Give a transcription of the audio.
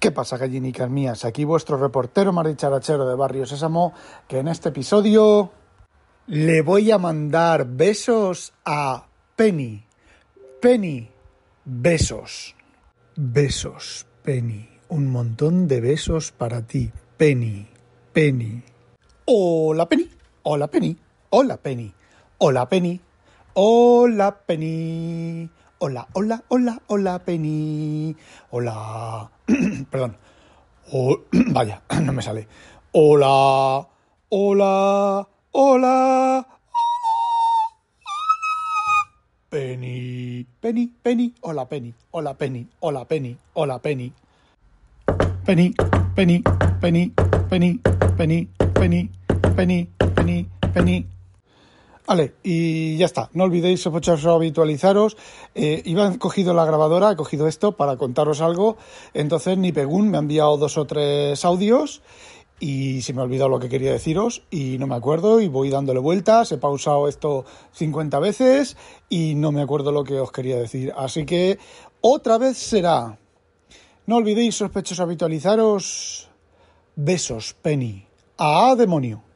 ¿Qué pasa, gallinicas mías? Aquí vuestro reportero maricharachero de Barrio Sésamo, que en este episodio le voy a mandar besos a Penny. Penny, besos. Besos, Penny. Un montón de besos para ti, Penny. Penny. Hola, Penny. Hola, Penny. Hola, Penny. Hola, Penny. Hola, Penny. Hola, hola, hola, hola, Penny. Hola. Perdón. Oh, vaya, no me sale. Hola. Hola. Hola. Penny. Penny, Penny. Hola, Penny. Hola, Penny. Hola, Penny. Hola, Penny. Penny, Penny, Penny, Penny, Penny, Penny, Penny, Penny, Penny. Vale, y ya está. No olvidéis, sospechosos, habitualizaros. Eh, iba cogido la grabadora, he cogido esto para contaros algo. Entonces, ni Pegún me ha enviado dos o tres audios y se me ha olvidado lo que quería deciros y no me acuerdo y voy dándole vueltas. He pausado esto 50 veces y no me acuerdo lo que os quería decir. Así que otra vez será. No olvidéis, sospechosos, habitualizaros. Besos, Penny. ¡Ah, demonio!